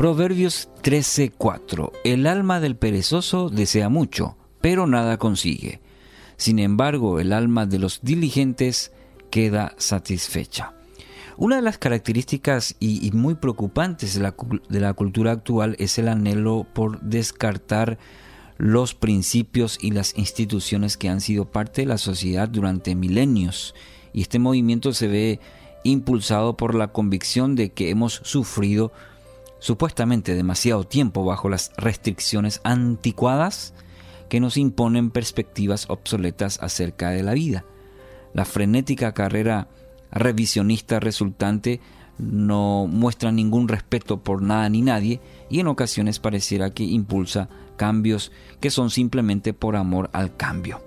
Proverbios 13:4 El alma del perezoso desea mucho, pero nada consigue. Sin embargo, el alma de los diligentes queda satisfecha. Una de las características y, muy preocupantes de la, de la cultura actual es el anhelo por descartar los principios y las instituciones que han sido parte de la sociedad durante milenios. Y este movimiento se ve impulsado por la convicción de que hemos sufrido supuestamente demasiado tiempo bajo las restricciones anticuadas que nos imponen perspectivas obsoletas acerca de la vida. La frenética carrera revisionista resultante no muestra ningún respeto por nada ni nadie y en ocasiones pareciera que impulsa cambios que son simplemente por amor al cambio.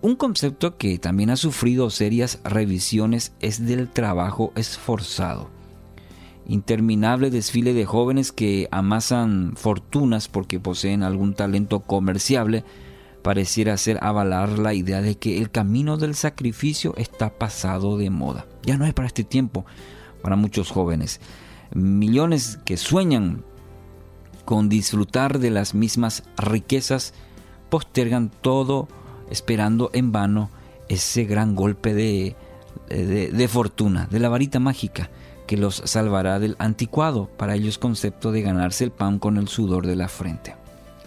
Un concepto que también ha sufrido serias revisiones es del trabajo esforzado. Interminable desfile de jóvenes que amasan fortunas porque poseen algún talento comerciable pareciera ser avalar la idea de que el camino del sacrificio está pasado de moda. Ya no es para este tiempo, para muchos jóvenes. Millones que sueñan con disfrutar de las mismas riquezas postergan todo esperando en vano ese gran golpe de, de, fortuna, de la varita mágica que los salvará del anticuado para ellos concepto de ganarse el pan con el sudor de la frente.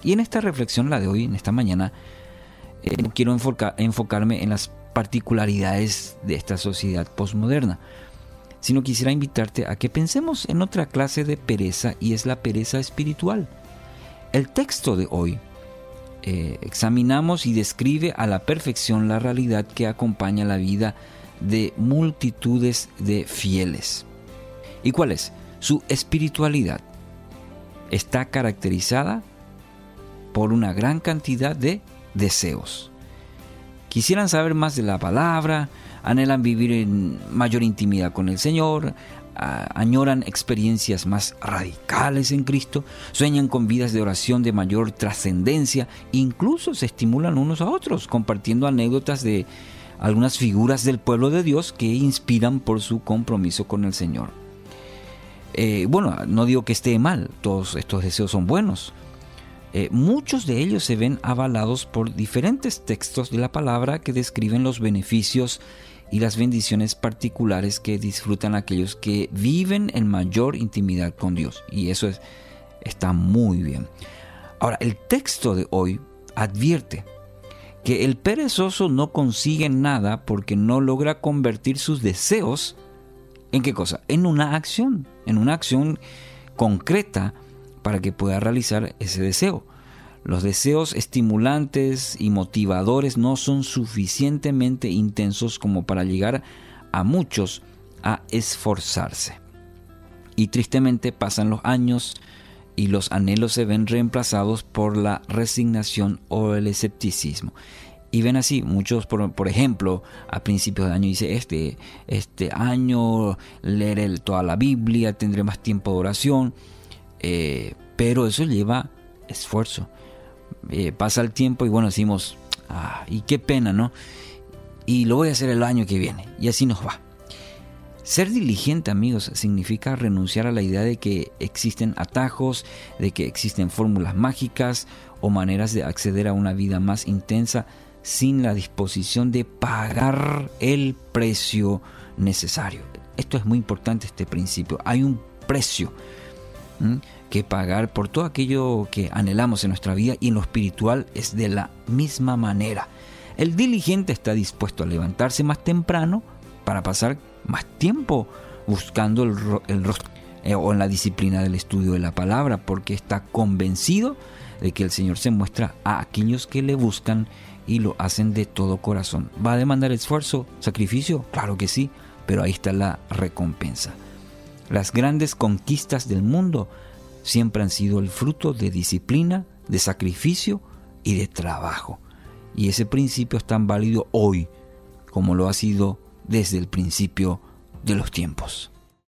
Y en esta reflexión, la de hoy, en esta mañana, eh, quiero enfocarme en las particularidades de esta sociedad postmoderna, sino quisiera invitarte a que pensemos en otra clase de pereza y es la pereza espiritual. El texto de hoy eh, examinamos y describe a la perfección la realidad que acompaña la vida de multitudes de fieles. ¿Y cuál es? Su espiritualidad está caracterizada por una gran cantidad de deseos. Quisieran saber más de la palabra, anhelan vivir en mayor intimidad con el Señor, añoran experiencias más radicales en Cristo, sueñan con vidas de oración de mayor trascendencia, incluso se estimulan unos a otros, compartiendo anécdotas de algunas figuras del pueblo de Dios que inspiran por su compromiso con el Señor. Eh, bueno, no digo que esté mal, todos estos deseos son buenos, eh, muchos de ellos se ven avalados por diferentes textos de la palabra que describen los beneficios y las bendiciones particulares que disfrutan aquellos que viven en mayor intimidad con Dios. Y eso es, está muy bien. Ahora, el texto de hoy advierte que el perezoso no consigue nada porque no logra convertir sus deseos en qué cosa? En una acción, en una acción concreta para que pueda realizar ese deseo. Los deseos estimulantes y motivadores no son suficientemente intensos como para llegar a muchos a esforzarse. Y tristemente pasan los años y los anhelos se ven reemplazados por la resignación o el escepticismo. Y ven así, muchos, por, ejemplo, a principios de año dice, este, este año leeré toda la Biblia, tendré más tiempo de oración, eh, pero eso lleva esfuerzo. Eh, pasa el tiempo y bueno, decimos, ah, y qué pena, ¿no? Y lo voy a hacer el año que viene, y así nos va. Ser diligente, amigos, significa renunciar a la idea de que existen atajos, de que existen fórmulas mágicas o maneras de acceder a una vida más intensa sin la disposición de pagar el precio necesario. Esto es muy importante, este principio. Hay un precio que pagar por todo aquello que anhelamos en nuestra vida y en lo espiritual es de la misma manera. El diligente está dispuesto a levantarse más temprano para pasar más tiempo buscando el, rostro eh, o en la disciplina del estudio de la palabra porque está convencido de que el Señor se muestra a aquellos que le buscan y lo hacen de todo corazón. ¿Va a demandar esfuerzo, sacrificio? Claro que sí, pero ahí está la recompensa. Las grandes conquistas del mundo siempre han sido el fruto de disciplina, de sacrificio y de trabajo. Y ese principio es tan válido hoy como lo ha sido desde el principio de los tiempos.